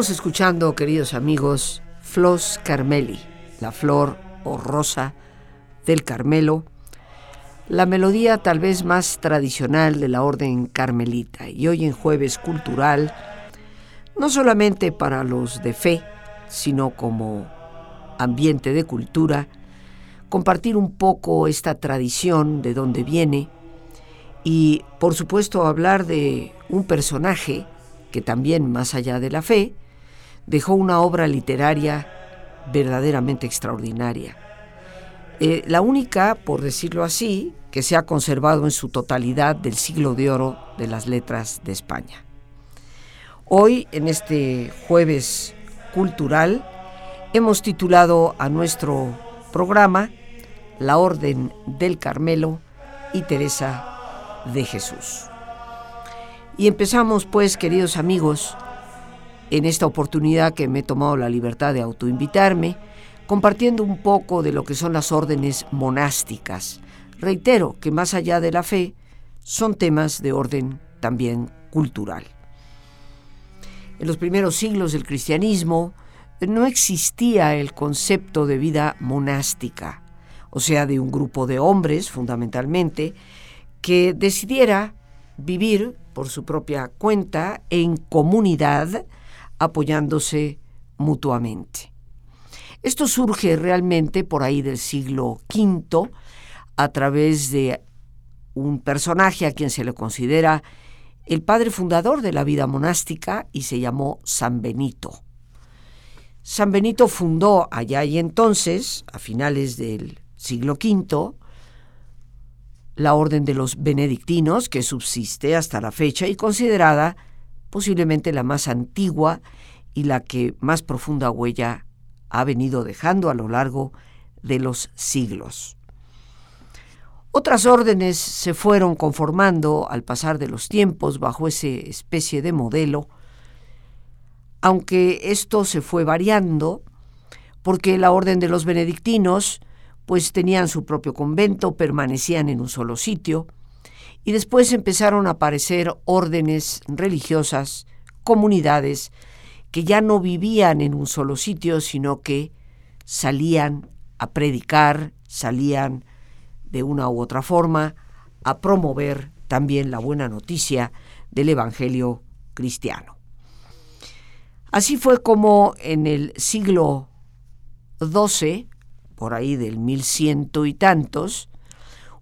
Estamos escuchando, queridos amigos, Flos Carmeli, la flor o rosa del Carmelo, la melodía tal vez más tradicional de la orden carmelita. Y hoy en jueves cultural, no solamente para los de fe, sino como ambiente de cultura, compartir un poco esta tradición de dónde viene y por supuesto hablar de un personaje que también, más allá de la fe, dejó una obra literaria verdaderamente extraordinaria. Eh, la única, por decirlo así, que se ha conservado en su totalidad del siglo de oro de las letras de España. Hoy, en este jueves cultural, hemos titulado a nuestro programa La Orden del Carmelo y Teresa de Jesús. Y empezamos pues, queridos amigos, en esta oportunidad que me he tomado la libertad de autoinvitarme, compartiendo un poco de lo que son las órdenes monásticas. Reitero que más allá de la fe, son temas de orden también cultural. En los primeros siglos del cristianismo no existía el concepto de vida monástica, o sea, de un grupo de hombres fundamentalmente, que decidiera vivir por su propia cuenta en comunidad, apoyándose mutuamente. Esto surge realmente por ahí del siglo V a través de un personaje a quien se le considera el padre fundador de la vida monástica y se llamó San Benito. San Benito fundó allá y entonces, a finales del siglo V, la orden de los benedictinos, que subsiste hasta la fecha y considerada posiblemente la más antigua y la que más profunda huella ha venido dejando a lo largo de los siglos. Otras órdenes se fueron conformando al pasar de los tiempos bajo ese especie de modelo, aunque esto se fue variando, porque la orden de los benedictinos pues tenían su propio convento, permanecían en un solo sitio, y después empezaron a aparecer órdenes religiosas, comunidades, que ya no vivían en un solo sitio, sino que salían a predicar, salían de una u otra forma a promover también la buena noticia del Evangelio cristiano. Así fue como en el siglo XII por ahí del mil ciento y tantos,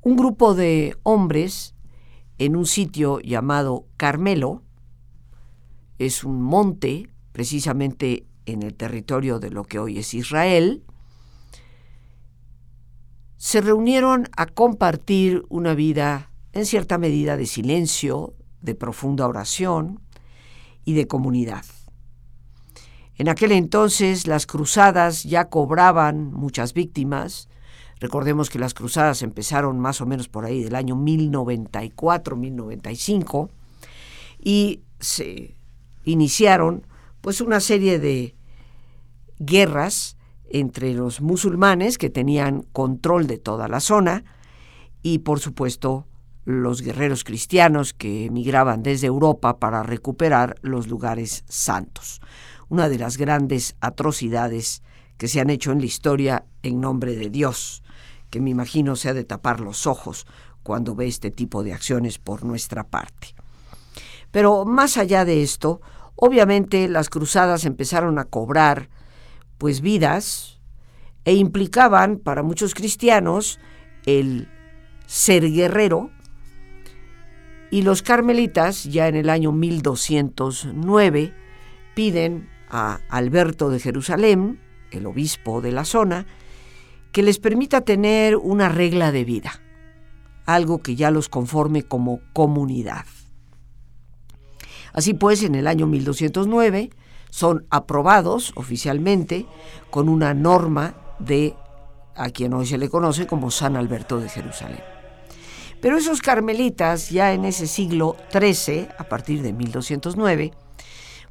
un grupo de hombres en un sitio llamado Carmelo, es un monte precisamente en el territorio de lo que hoy es Israel, se reunieron a compartir una vida en cierta medida de silencio, de profunda oración y de comunidad. En aquel entonces las cruzadas ya cobraban muchas víctimas. Recordemos que las cruzadas empezaron más o menos por ahí del año 1094-1095 y se iniciaron pues una serie de guerras entre los musulmanes que tenían control de toda la zona y por supuesto los guerreros cristianos que emigraban desde Europa para recuperar los lugares santos. Una de las grandes atrocidades que se han hecho en la historia en nombre de Dios, que me imagino se ha de tapar los ojos cuando ve este tipo de acciones por nuestra parte. Pero más allá de esto, obviamente las cruzadas empezaron a cobrar pues vidas e implicaban para muchos cristianos el ser guerrero y los carmelitas ya en el año 1209 piden a Alberto de Jerusalén, el obispo de la zona, que les permita tener una regla de vida, algo que ya los conforme como comunidad. Así pues, en el año 1209 son aprobados oficialmente con una norma de a quien hoy se le conoce como San Alberto de Jerusalén. Pero esos carmelitas, ya en ese siglo XIII, a partir de 1209,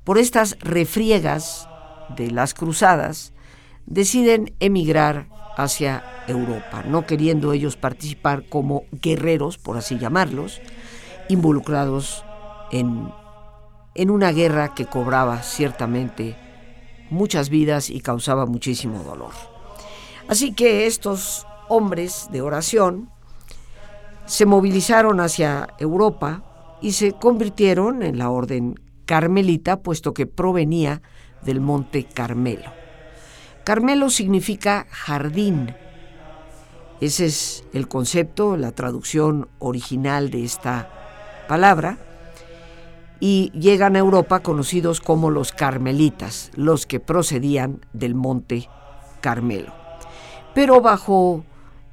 por estas refriegas de las cruzadas, deciden emigrar hacia Europa, no queriendo ellos participar como guerreros, por así llamarlos, involucrados en, en una guerra que cobraba ciertamente muchas vidas y causaba muchísimo dolor. Así que estos hombres de oración se movilizaron hacia Europa y se convirtieron en la orden carmelita, puesto que provenía del monte Carmelo. Carmelo significa jardín. Ese es el concepto, la traducción original de esta palabra. Y llegan a Europa conocidos como los carmelitas, los que procedían del monte Carmelo. Pero bajo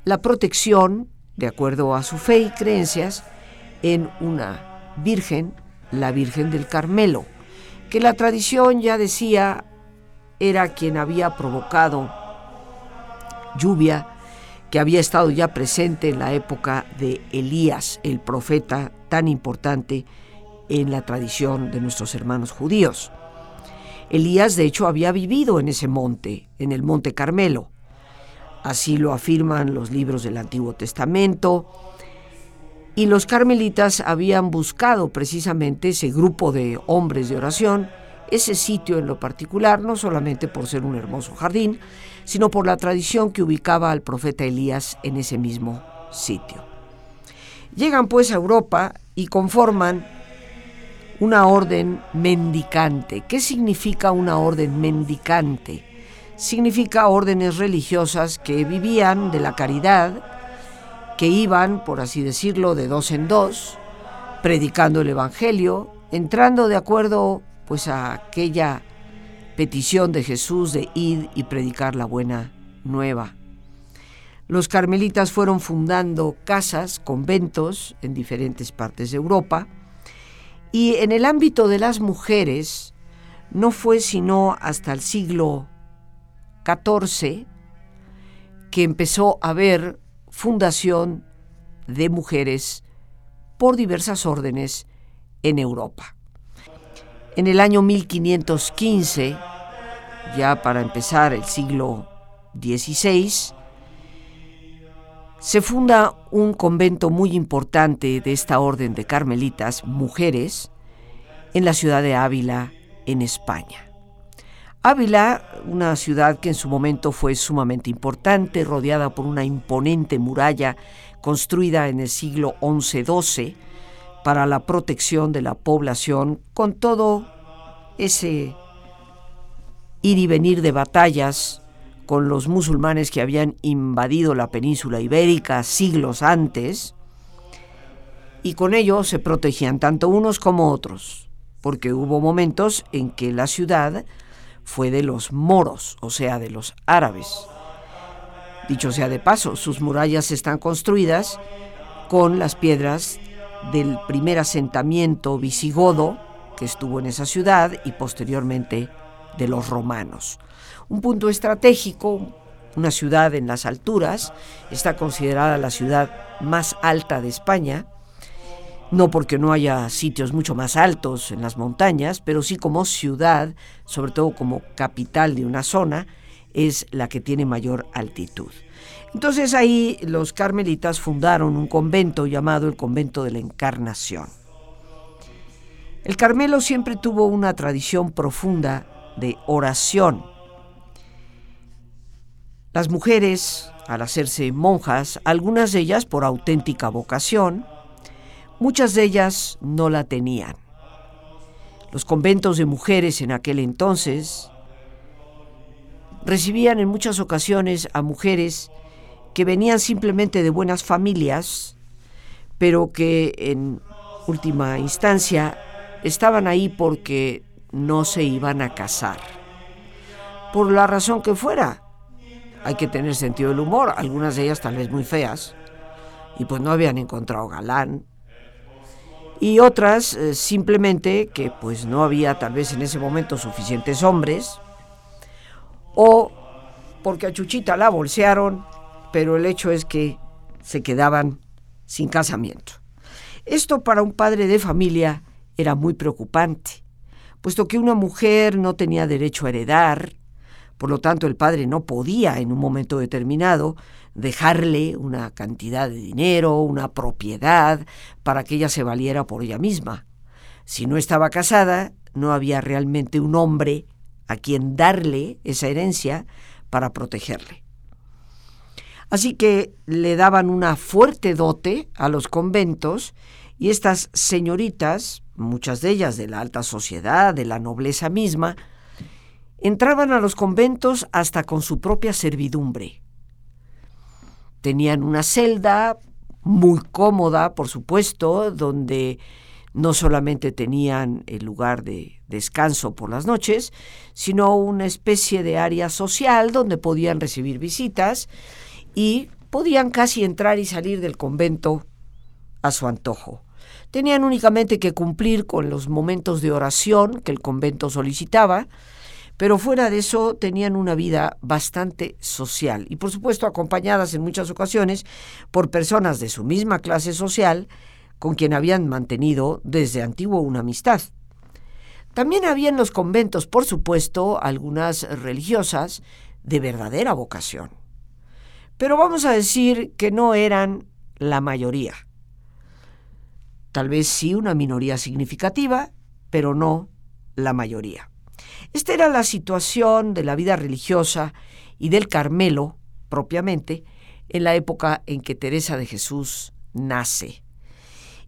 la protección de acuerdo a su fe y creencias, en una virgen, la Virgen del Carmelo, que la tradición ya decía era quien había provocado lluvia que había estado ya presente en la época de Elías, el profeta tan importante en la tradición de nuestros hermanos judíos. Elías, de hecho, había vivido en ese monte, en el monte Carmelo. Así lo afirman los libros del Antiguo Testamento. Y los carmelitas habían buscado precisamente ese grupo de hombres de oración, ese sitio en lo particular, no solamente por ser un hermoso jardín, sino por la tradición que ubicaba al profeta Elías en ese mismo sitio. Llegan pues a Europa y conforman una orden mendicante. ¿Qué significa una orden mendicante? significa órdenes religiosas que vivían de la caridad, que iban, por así decirlo, de dos en dos, predicando el Evangelio, entrando de acuerdo pues a aquella petición de Jesús de ir y predicar la buena nueva. Los carmelitas fueron fundando casas, conventos en diferentes partes de Europa y en el ámbito de las mujeres no fue sino hasta el siglo 14 que empezó a haber fundación de mujeres por diversas órdenes en Europa. En el año 1515, ya para empezar el siglo XVI, se funda un convento muy importante de esta orden de carmelitas, mujeres, en la ciudad de Ávila, en España. Ávila, una ciudad que en su momento fue sumamente importante, rodeada por una imponente muralla construida en el siglo XI-XII para la protección de la población, con todo ese ir y venir de batallas con los musulmanes que habían invadido la península ibérica siglos antes, y con ello se protegían tanto unos como otros, porque hubo momentos en que la ciudad fue de los moros, o sea, de los árabes. Dicho sea de paso, sus murallas están construidas con las piedras del primer asentamiento visigodo que estuvo en esa ciudad y posteriormente de los romanos. Un punto estratégico, una ciudad en las alturas, está considerada la ciudad más alta de España, no porque no haya sitios mucho más altos en las montañas, pero sí como ciudad, sobre todo como capital de una zona, es la que tiene mayor altitud. Entonces ahí los carmelitas fundaron un convento llamado el Convento de la Encarnación. El Carmelo siempre tuvo una tradición profunda de oración. Las mujeres, al hacerse monjas, algunas de ellas por auténtica vocación, muchas de ellas no la tenían. Los conventos de mujeres en aquel entonces recibían en muchas ocasiones a mujeres que venían simplemente de buenas familias, pero que en última instancia estaban ahí porque no se iban a casar. Por la razón que fuera. Hay que tener sentido del humor, algunas de ellas tal vez muy feas, y pues no habían encontrado galán. Y otras eh, simplemente que pues no había tal vez en ese momento suficientes hombres, o porque a Chuchita la bolsearon pero el hecho es que se quedaban sin casamiento. Esto para un padre de familia era muy preocupante, puesto que una mujer no tenía derecho a heredar, por lo tanto el padre no podía en un momento determinado dejarle una cantidad de dinero, una propiedad, para que ella se valiera por ella misma. Si no estaba casada, no había realmente un hombre a quien darle esa herencia para protegerle. Así que le daban una fuerte dote a los conventos y estas señoritas, muchas de ellas de la alta sociedad, de la nobleza misma, entraban a los conventos hasta con su propia servidumbre. Tenían una celda muy cómoda, por supuesto, donde no solamente tenían el lugar de descanso por las noches, sino una especie de área social donde podían recibir visitas y podían casi entrar y salir del convento a su antojo. Tenían únicamente que cumplir con los momentos de oración que el convento solicitaba, pero fuera de eso tenían una vida bastante social y por supuesto acompañadas en muchas ocasiones por personas de su misma clase social con quien habían mantenido desde antiguo una amistad. También había en los conventos, por supuesto, algunas religiosas de verdadera vocación pero vamos a decir que no eran la mayoría. Tal vez sí una minoría significativa, pero no la mayoría. Esta era la situación de la vida religiosa y del Carmelo, propiamente, en la época en que Teresa de Jesús nace.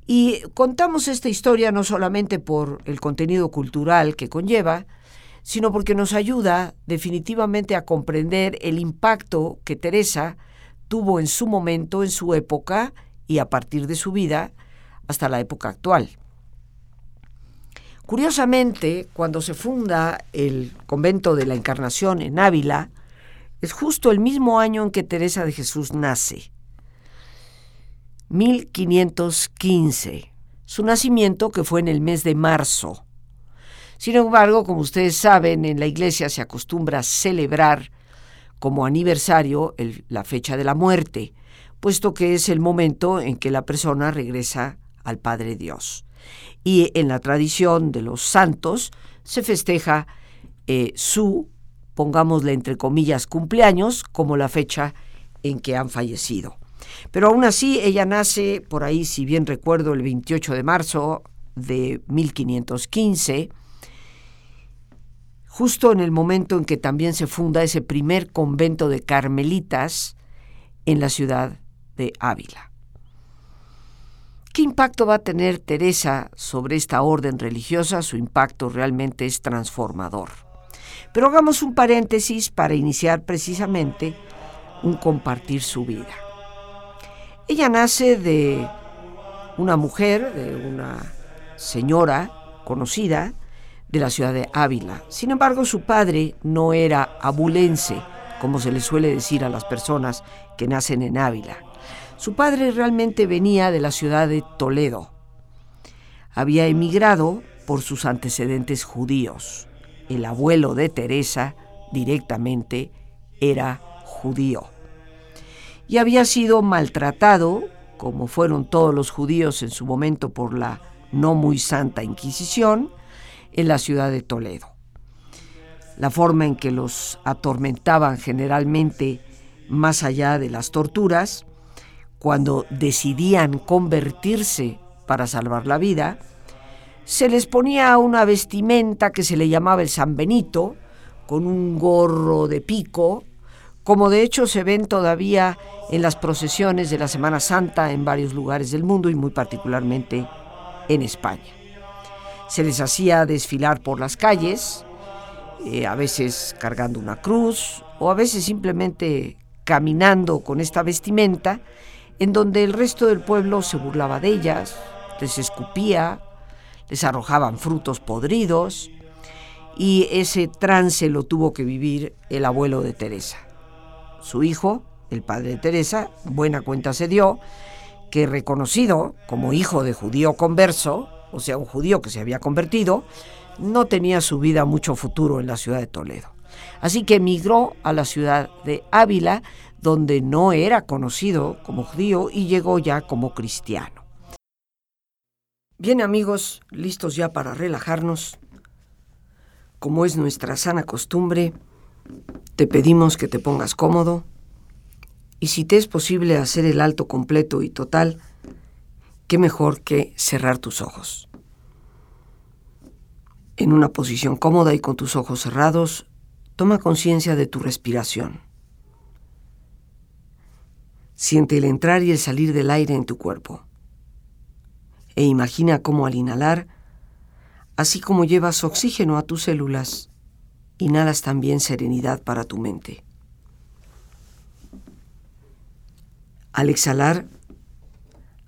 Y contamos esta historia no solamente por el contenido cultural que conlleva, sino porque nos ayuda definitivamente a comprender el impacto que Teresa tuvo en su momento, en su época y a partir de su vida hasta la época actual. Curiosamente, cuando se funda el convento de la Encarnación en Ávila, es justo el mismo año en que Teresa de Jesús nace, 1515, su nacimiento que fue en el mes de marzo sin embargo, como ustedes saben, en la iglesia se acostumbra celebrar como aniversario la fecha de la muerte, puesto que es el momento en que la persona regresa al Padre Dios. Y en la tradición de los santos se festeja eh, su, pongámosle entre comillas, cumpleaños como la fecha en que han fallecido. Pero aún así, ella nace por ahí, si bien recuerdo, el 28 de marzo de 1515, justo en el momento en que también se funda ese primer convento de carmelitas en la ciudad de Ávila. ¿Qué impacto va a tener Teresa sobre esta orden religiosa? Su impacto realmente es transformador. Pero hagamos un paréntesis para iniciar precisamente un compartir su vida. Ella nace de una mujer, de una señora conocida, de la ciudad de Ávila. Sin embargo, su padre no era abulense, como se le suele decir a las personas que nacen en Ávila. Su padre realmente venía de la ciudad de Toledo. Había emigrado por sus antecedentes judíos. El abuelo de Teresa directamente era judío. Y había sido maltratado, como fueron todos los judíos en su momento por la no muy santa Inquisición, en la ciudad de Toledo. la forma en que los atormentaban generalmente más allá de las torturas, cuando decidían convertirse para salvar la vida, se les ponía una vestimenta que se le llamaba el San Benito, con un gorro de pico, como de hecho se ven todavía en las procesiones de la Semana Santa en varios lugares del mundo y muy particularmente en España. Se les hacía desfilar por las calles, eh, a veces cargando una cruz o a veces simplemente caminando con esta vestimenta, en donde el resto del pueblo se burlaba de ellas, les escupía, les arrojaban frutos podridos, y ese trance lo tuvo que vivir el abuelo de Teresa. Su hijo, el padre de Teresa, buena cuenta se dio que reconocido como hijo de judío converso, o sea, un judío que se había convertido, no tenía su vida mucho futuro en la ciudad de Toledo. Así que emigró a la ciudad de Ávila, donde no era conocido como judío y llegó ya como cristiano. Bien amigos, listos ya para relajarnos. Como es nuestra sana costumbre, te pedimos que te pongas cómodo y si te es posible hacer el alto completo y total, qué mejor que cerrar tus ojos. En una posición cómoda y con tus ojos cerrados, toma conciencia de tu respiración. Siente el entrar y el salir del aire en tu cuerpo e imagina cómo al inhalar, así como llevas oxígeno a tus células, inhalas también serenidad para tu mente. Al exhalar,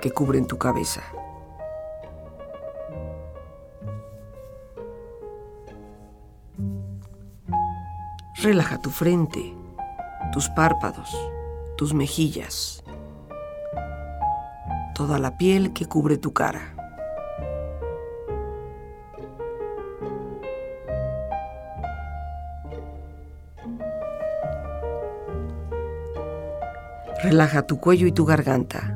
que cubren tu cabeza. Relaja tu frente, tus párpados, tus mejillas toda la piel que cubre tu cara. Relaja tu cuello y tu garganta.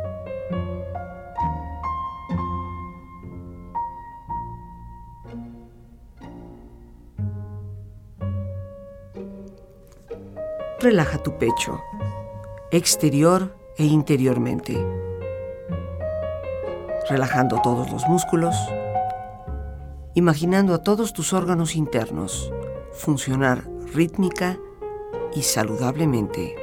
Relaja tu pecho, exterior e interiormente relajando todos los músculos, imaginando a todos tus órganos internos funcionar rítmica y saludablemente.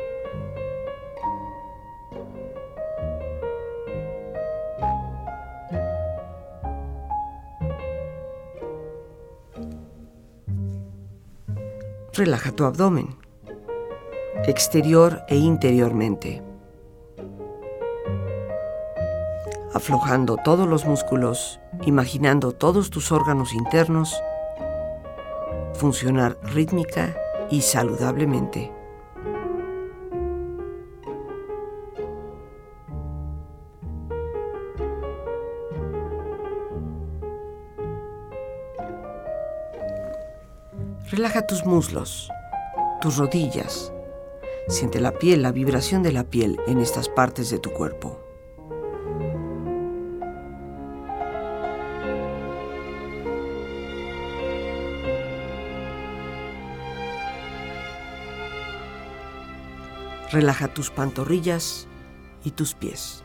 Relaja tu abdomen, exterior e interiormente. aflojando todos los músculos, imaginando todos tus órganos internos funcionar rítmica y saludablemente. Relaja tus muslos, tus rodillas. Siente la piel, la vibración de la piel en estas partes de tu cuerpo. Relaja tus pantorrillas y tus pies.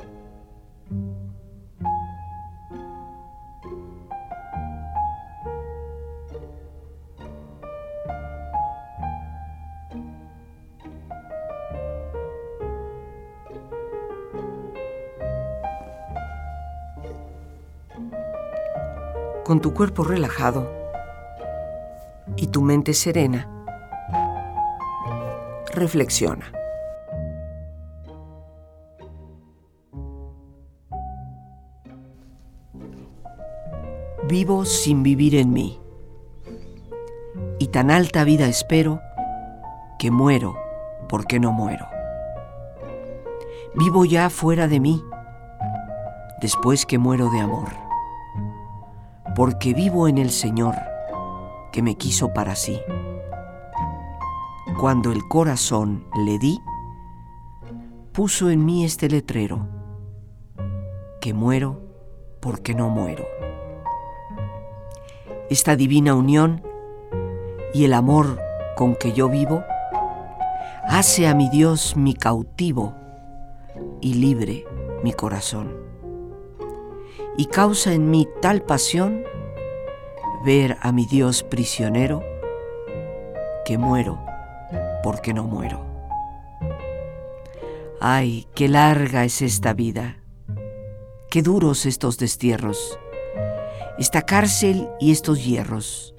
Con tu cuerpo relajado y tu mente serena, reflexiona. Vivo sin vivir en mí, y tan alta vida espero que muero porque no muero. Vivo ya fuera de mí, después que muero de amor porque vivo en el Señor, que me quiso para sí. Cuando el corazón le di, puso en mí este letrero, que muero porque no muero. Esta divina unión y el amor con que yo vivo hace a mi Dios mi cautivo y libre mi corazón y causa en mí tal pasión ver a mi Dios prisionero que muero porque no muero. Ay, qué larga es esta vida, qué duros estos destierros, esta cárcel y estos hierros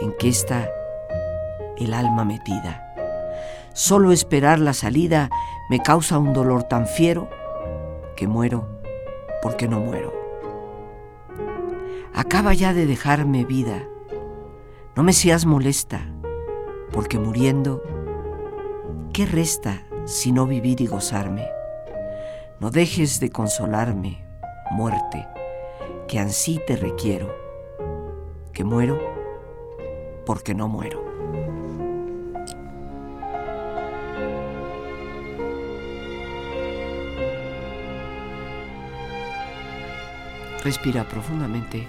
en que está el alma metida. Solo esperar la salida me causa un dolor tan fiero que muero porque no muero. Acaba ya de dejarme vida. No me seas molesta, porque muriendo, ¿qué resta sino vivir y gozarme? No dejes de consolarme, muerte, que ansí te requiero, que muero porque no muero. Respira profundamente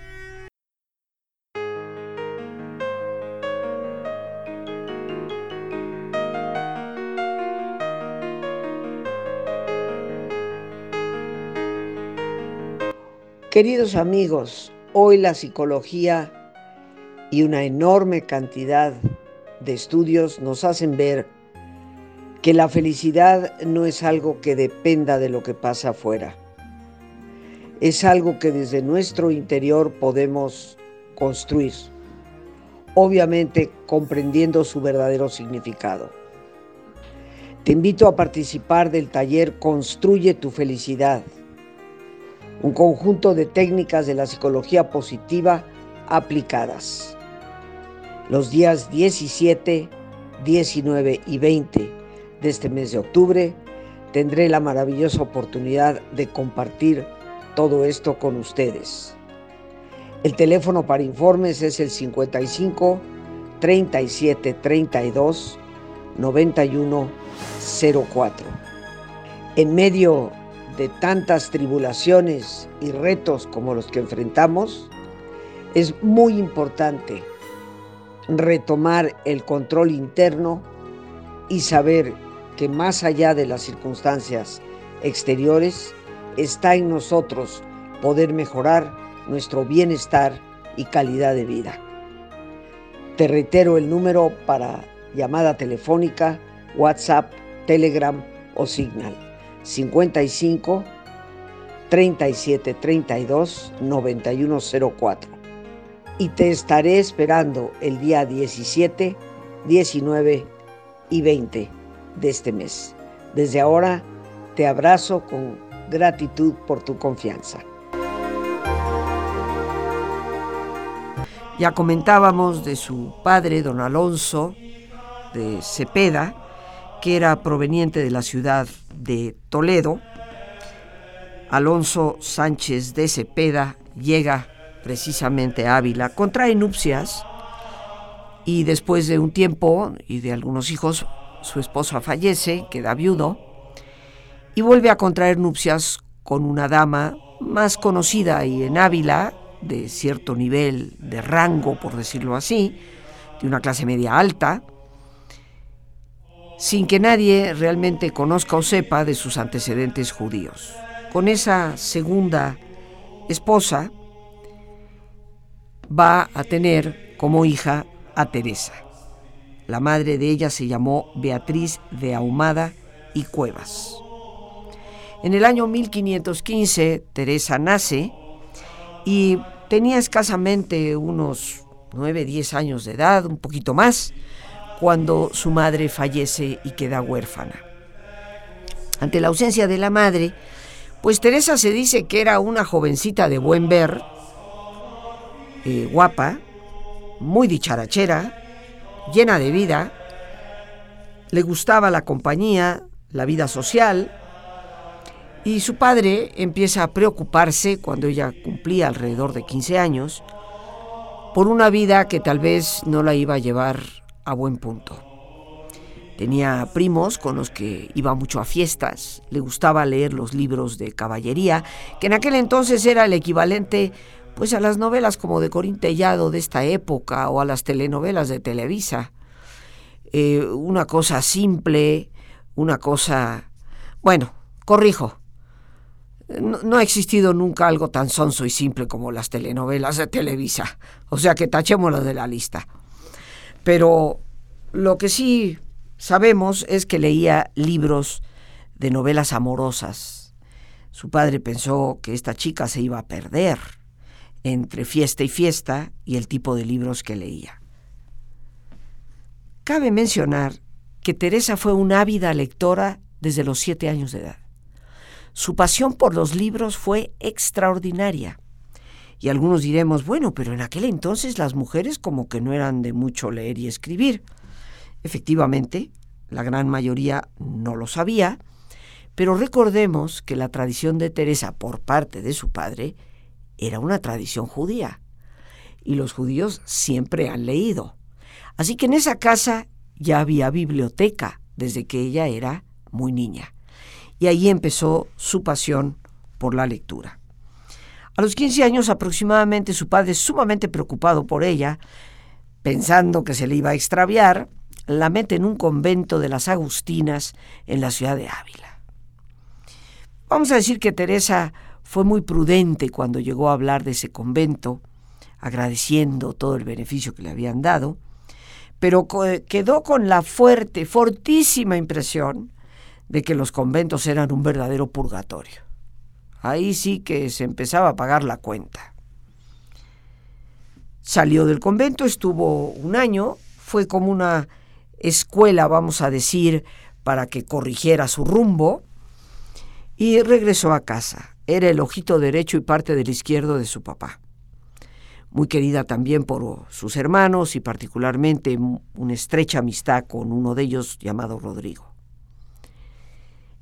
Queridos amigos, hoy la psicología y una enorme cantidad de estudios nos hacen ver que la felicidad no es algo que dependa de lo que pasa afuera. Es algo que desde nuestro interior podemos construir, obviamente comprendiendo su verdadero significado. Te invito a participar del taller Construye tu felicidad un conjunto de técnicas de la psicología positiva aplicadas. Los días 17, 19 y 20 de este mes de octubre tendré la maravillosa oportunidad de compartir todo esto con ustedes. El teléfono para informes es el 55 37 32 91 04. En medio de tantas tribulaciones y retos como los que enfrentamos, es muy importante retomar el control interno y saber que más allá de las circunstancias exteriores, está en nosotros poder mejorar nuestro bienestar y calidad de vida. Te reitero el número para llamada telefónica, WhatsApp, Telegram o Signal 55 37 32 9104. Y te estaré esperando el día 17 19 y 20 de este mes. Desde ahora te abrazo con gratitud por tu confianza. Ya comentábamos de su padre, don Alonso de Cepeda, que era proveniente de la ciudad de Toledo. Alonso Sánchez de Cepeda llega precisamente a Ávila, contrae nupcias y después de un tiempo y de algunos hijos, su esposa fallece, queda viudo y vuelve a contraer nupcias con una dama más conocida y en Ávila, de cierto nivel de rango, por decirlo así, de una clase media alta, sin que nadie realmente conozca o sepa de sus antecedentes judíos. Con esa segunda esposa va a tener como hija a Teresa. La madre de ella se llamó Beatriz de Ahumada y Cuevas. En el año 1515 Teresa nace y tenía escasamente unos 9, 10 años de edad, un poquito más, cuando su madre fallece y queda huérfana. Ante la ausencia de la madre, pues Teresa se dice que era una jovencita de buen ver, eh, guapa, muy dicharachera, llena de vida, le gustaba la compañía, la vida social, y su padre empieza a preocuparse cuando ella cumplía alrededor de 15 años por una vida que tal vez no la iba a llevar a buen punto. Tenía primos con los que iba mucho a fiestas, le gustaba leer los libros de caballería, que en aquel entonces era el equivalente pues a las novelas como de Corintellado de esta época o a las telenovelas de Televisa. Eh, una cosa simple, una cosa... Bueno, corrijo. No, ha existido nunca algo tan sonso y simple como las telenovelas de Televisa. O sea que tachémoslo de la lista. Pero lo que sí sabemos es que leía libros de novelas amorosas. Su padre pensó que esta chica se iba a perder entre fiesta y fiesta y el tipo de libros que leía. Cabe mencionar que Teresa fue una ávida lectora desde los siete años de edad. Su pasión por los libros fue extraordinaria. Y algunos diremos, bueno, pero en aquel entonces las mujeres como que no eran de mucho leer y escribir. Efectivamente, la gran mayoría no lo sabía, pero recordemos que la tradición de Teresa por parte de su padre era una tradición judía y los judíos siempre han leído. Así que en esa casa ya había biblioteca desde que ella era muy niña. Y ahí empezó su pasión por la lectura. A los 15 años aproximadamente su padre, sumamente preocupado por ella, pensando que se le iba a extraviar, la mete en un convento de las Agustinas en la ciudad de Ávila. Vamos a decir que Teresa fue muy prudente cuando llegó a hablar de ese convento, agradeciendo todo el beneficio que le habían dado, pero quedó con la fuerte, fortísima impresión de que los conventos eran un verdadero purgatorio. Ahí sí que se empezaba a pagar la cuenta. Salió del convento, estuvo un año, fue como una escuela, vamos a decir, para que corrigiera su rumbo, y regresó a casa. Era el ojito derecho y parte del izquierdo de su papá. Muy querida también por sus hermanos y particularmente una estrecha amistad con uno de ellos llamado Rodrigo.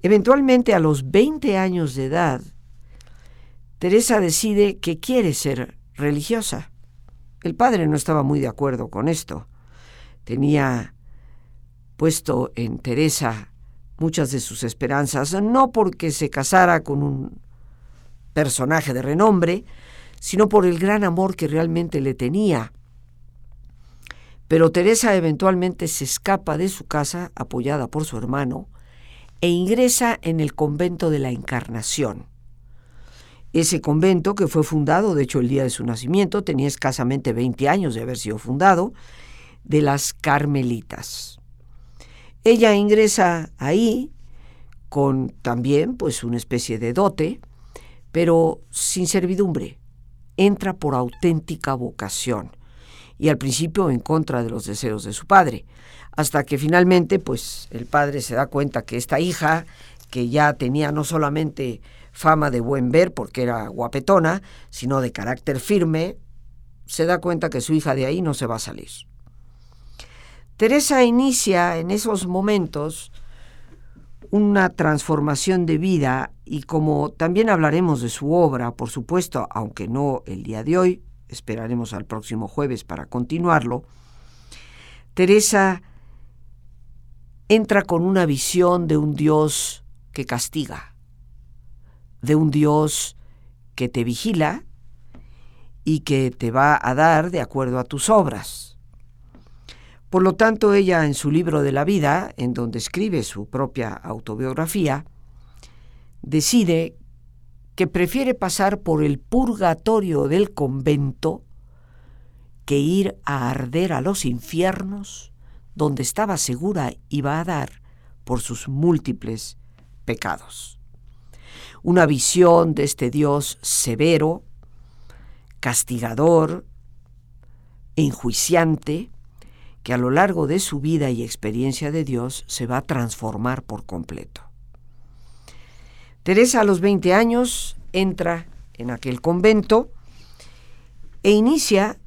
Eventualmente a los 20 años de edad, Teresa decide que quiere ser religiosa. El padre no estaba muy de acuerdo con esto. Tenía puesto en Teresa muchas de sus esperanzas, no porque se casara con un personaje de renombre, sino por el gran amor que realmente le tenía. Pero Teresa eventualmente se escapa de su casa, apoyada por su hermano, e ingresa en el convento de la Encarnación. Ese convento, que fue fundado, de hecho el día de su nacimiento, tenía escasamente 20 años de haber sido fundado, de las Carmelitas. Ella ingresa ahí con también pues una especie de dote, pero sin servidumbre. Entra por auténtica vocación. y al principio en contra de los deseos de su padre, hasta que finalmente pues el padre se da cuenta que esta hija, que ya tenía no solamente fama de buen ver porque era guapetona, sino de carácter firme, se da cuenta que su hija de ahí no se va a salir. Teresa inicia en esos momentos una transformación de vida y como también hablaremos de su obra, por supuesto, aunque no el día de hoy, esperaremos al próximo jueves para continuarlo, Teresa entra con una visión de un Dios que castiga, de un Dios que te vigila y que te va a dar de acuerdo a tus obras. Por lo tanto, ella en su libro de la vida, en donde escribe su propia autobiografía, decide que prefiere pasar por el purgatorio del convento que ir a arder a los infiernos donde estaba segura iba a dar por sus múltiples pecados. Una visión de este Dios severo, castigador, enjuiciante, que a lo largo de su vida y experiencia de Dios se va a transformar por completo. Teresa a los 20 años entra en aquel convento e inicia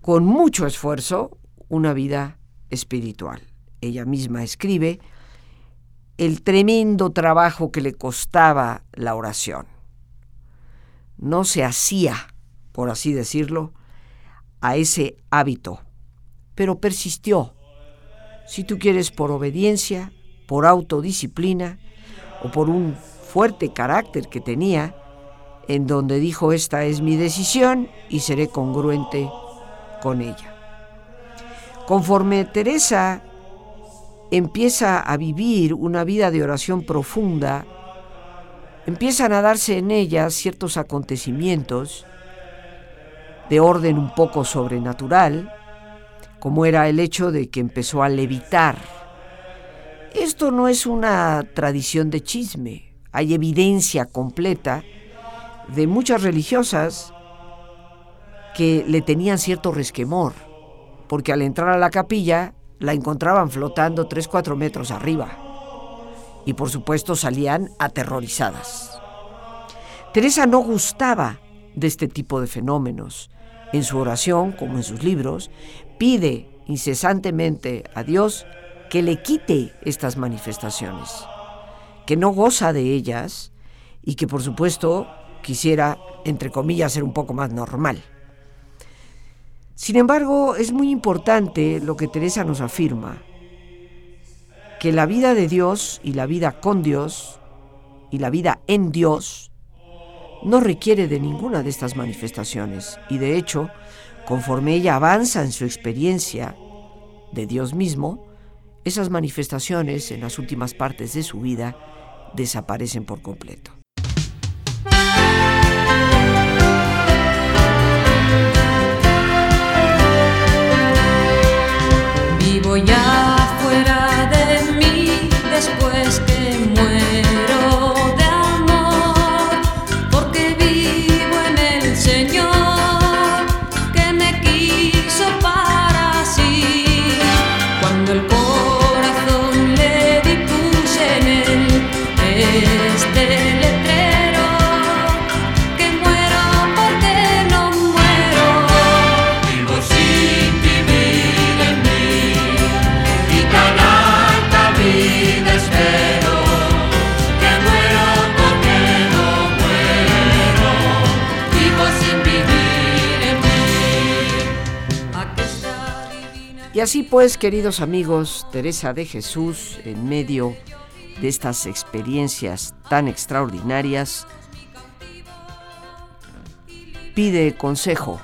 con mucho esfuerzo una vida espiritual. Ella misma escribe el tremendo trabajo que le costaba la oración. No se hacía, por así decirlo, a ese hábito, pero persistió, si tú quieres, por obediencia, por autodisciplina o por un fuerte carácter que tenía, en donde dijo esta es mi decisión y seré congruente con ella. Conforme Teresa empieza a vivir una vida de oración profunda, empiezan a darse en ella ciertos acontecimientos de orden un poco sobrenatural, como era el hecho de que empezó a levitar. Esto no es una tradición de chisme, hay evidencia completa de muchas religiosas que le tenían cierto resquemor, porque al entrar a la capilla la encontraban flotando 3-4 metros arriba y por supuesto salían aterrorizadas. Teresa no gustaba de este tipo de fenómenos. En su oración, como en sus libros, pide incesantemente a Dios que le quite estas manifestaciones que no goza de ellas y que por supuesto quisiera, entre comillas, ser un poco más normal. Sin embargo, es muy importante lo que Teresa nos afirma, que la vida de Dios y la vida con Dios y la vida en Dios no requiere de ninguna de estas manifestaciones y de hecho, conforme ella avanza en su experiencia de Dios mismo, esas manifestaciones en las últimas partes de su vida desaparecen por completo. Pues, queridos amigos, Teresa de Jesús, en medio de estas experiencias tan extraordinarias, pide consejo.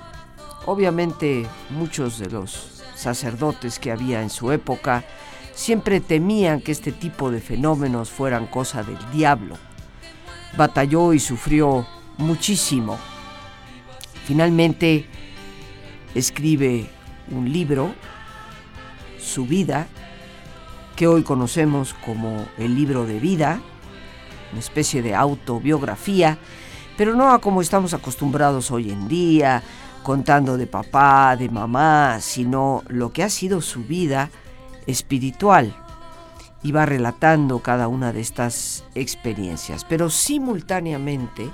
Obviamente muchos de los sacerdotes que había en su época siempre temían que este tipo de fenómenos fueran cosa del diablo. Batalló y sufrió muchísimo. Finalmente escribe un libro, su vida, que hoy conocemos como el libro de vida, una especie de autobiografía, pero no a como estamos acostumbrados hoy en día, contando de papá, de mamá, sino lo que ha sido su vida espiritual. Iba relatando cada una de estas experiencias, pero simultáneamente,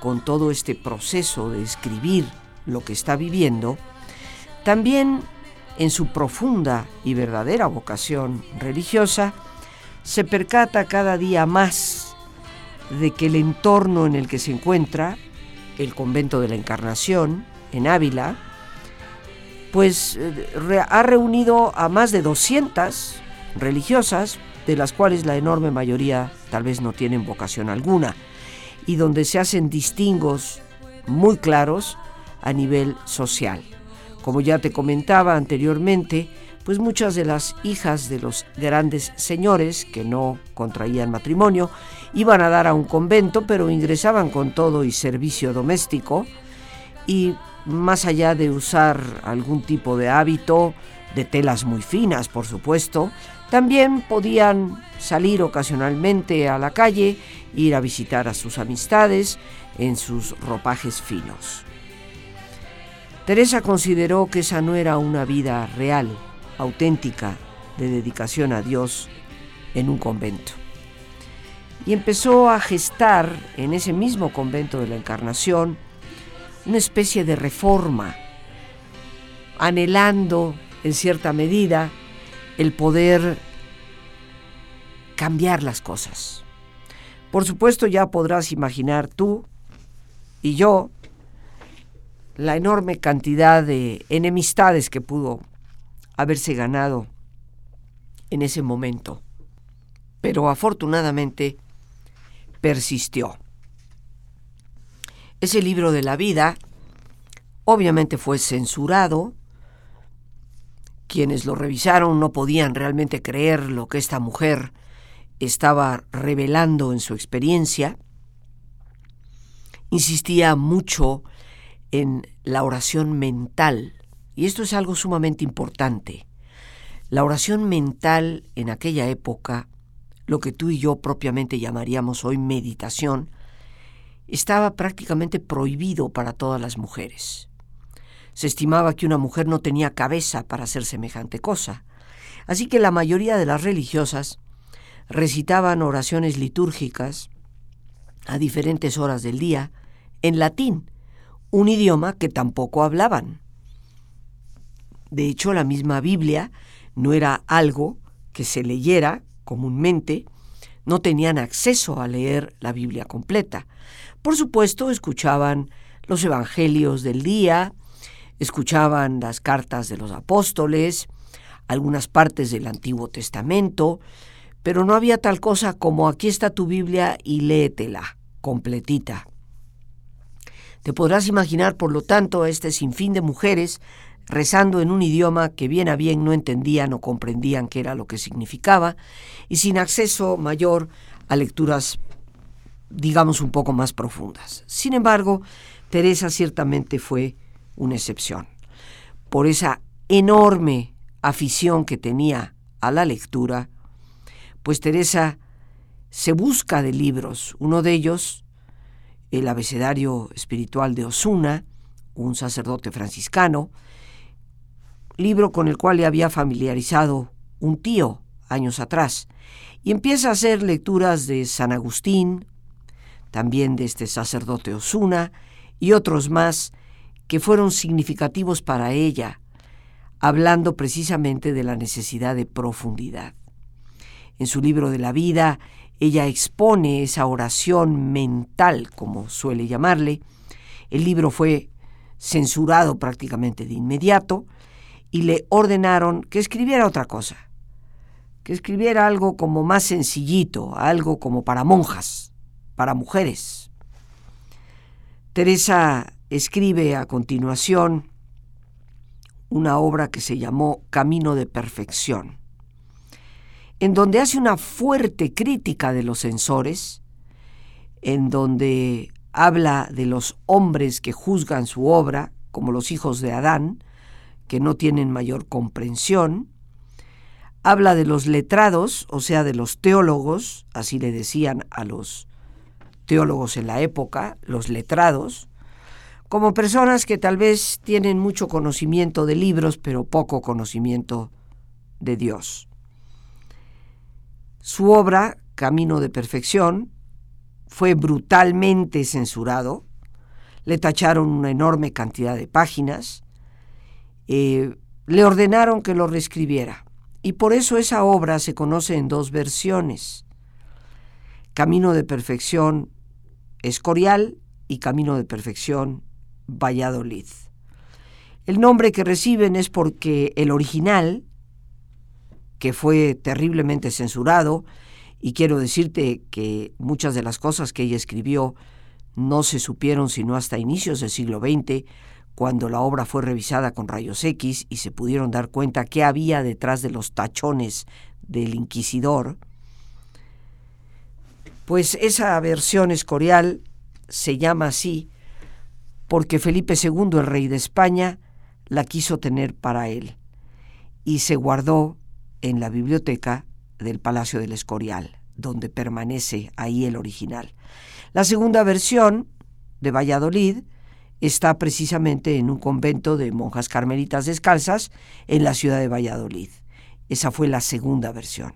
con todo este proceso de escribir lo que está viviendo, también en su profunda y verdadera vocación religiosa, se percata cada día más de que el entorno en el que se encuentra, el convento de la Encarnación, en Ávila, pues eh, ha reunido a más de 200 religiosas, de las cuales la enorme mayoría tal vez no tienen vocación alguna, y donde se hacen distingos muy claros a nivel social. Como ya te comentaba anteriormente, pues muchas de las hijas de los grandes señores que no contraían matrimonio iban a dar a un convento, pero ingresaban con todo y servicio doméstico y más allá de usar algún tipo de hábito, de telas muy finas, por supuesto, también podían salir ocasionalmente a la calle, ir a visitar a sus amistades en sus ropajes finos. Teresa consideró que esa no era una vida real, auténtica, de dedicación a Dios en un convento. Y empezó a gestar en ese mismo convento de la Encarnación una especie de reforma, anhelando en cierta medida el poder cambiar las cosas. Por supuesto ya podrás imaginar tú y yo la enorme cantidad de enemistades que pudo haberse ganado en ese momento. Pero afortunadamente persistió. Ese libro de la vida obviamente fue censurado. Quienes lo revisaron no podían realmente creer lo que esta mujer estaba revelando en su experiencia. Insistía mucho en la oración mental. Y esto es algo sumamente importante. La oración mental en aquella época, lo que tú y yo propiamente llamaríamos hoy meditación, estaba prácticamente prohibido para todas las mujeres. Se estimaba que una mujer no tenía cabeza para hacer semejante cosa. Así que la mayoría de las religiosas recitaban oraciones litúrgicas a diferentes horas del día en latín, un idioma que tampoco hablaban. De hecho, la misma Biblia no era algo que se leyera comúnmente, no tenían acceso a leer la Biblia completa. Por supuesto, escuchaban los evangelios del día, escuchaban las cartas de los apóstoles, algunas partes del Antiguo Testamento, pero no había tal cosa como aquí está tu Biblia y léetela completita. Te podrás imaginar, por lo tanto, a este sinfín de mujeres rezando en un idioma que bien a bien no entendían o comprendían qué era lo que significaba, y sin acceso mayor a lecturas, digamos, un poco más profundas. Sin embargo, Teresa ciertamente fue una excepción. Por esa enorme afición que tenía a la lectura, pues Teresa se busca de libros. Uno de ellos el abecedario espiritual de Osuna, un sacerdote franciscano, libro con el cual le había familiarizado un tío años atrás, y empieza a hacer lecturas de San Agustín, también de este sacerdote Osuna, y otros más que fueron significativos para ella, hablando precisamente de la necesidad de profundidad. En su libro de la vida, ella expone esa oración mental, como suele llamarle. El libro fue censurado prácticamente de inmediato y le ordenaron que escribiera otra cosa, que escribiera algo como más sencillito, algo como para monjas, para mujeres. Teresa escribe a continuación una obra que se llamó Camino de Perfección en donde hace una fuerte crítica de los censores, en donde habla de los hombres que juzgan su obra, como los hijos de Adán, que no tienen mayor comprensión, habla de los letrados, o sea, de los teólogos, así le decían a los teólogos en la época, los letrados, como personas que tal vez tienen mucho conocimiento de libros, pero poco conocimiento de Dios. Su obra, Camino de Perfección, fue brutalmente censurado, le tacharon una enorme cantidad de páginas, eh, le ordenaron que lo reescribiera. Y por eso esa obra se conoce en dos versiones. Camino de Perfección Escorial y Camino de Perfección Valladolid. El nombre que reciben es porque el original, que fue terriblemente censurado, y quiero decirte que muchas de las cosas que ella escribió no se supieron sino hasta inicios del siglo XX, cuando la obra fue revisada con rayos X y se pudieron dar cuenta qué había detrás de los tachones del inquisidor, pues esa versión escorial se llama así porque Felipe II, el rey de España, la quiso tener para él y se guardó en la biblioteca del Palacio del Escorial, donde permanece ahí el original. La segunda versión de Valladolid está precisamente en un convento de monjas carmelitas descalzas en la ciudad de Valladolid. Esa fue la segunda versión.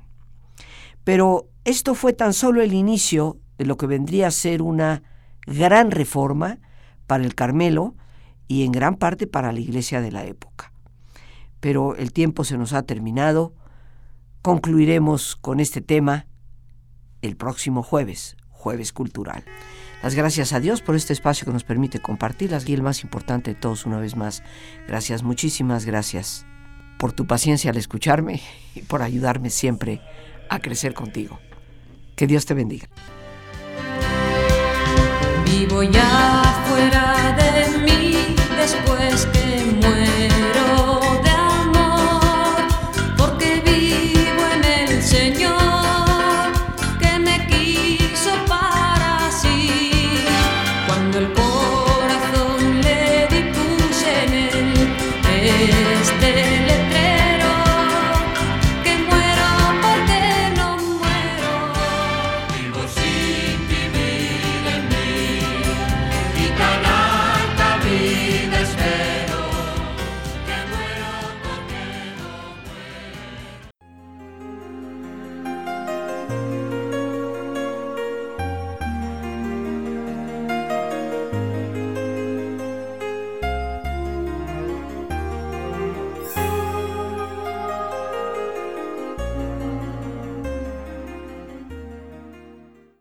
Pero esto fue tan solo el inicio de lo que vendría a ser una gran reforma para el Carmelo y en gran parte para la iglesia de la época. Pero el tiempo se nos ha terminado. Concluiremos con este tema el próximo jueves, jueves cultural. Las gracias a Dios por este espacio que nos permite compartirlas y el más importante de todos una vez más. Gracias, muchísimas gracias por tu paciencia al escucharme y por ayudarme siempre a crecer contigo. Que Dios te bendiga. Vivo ya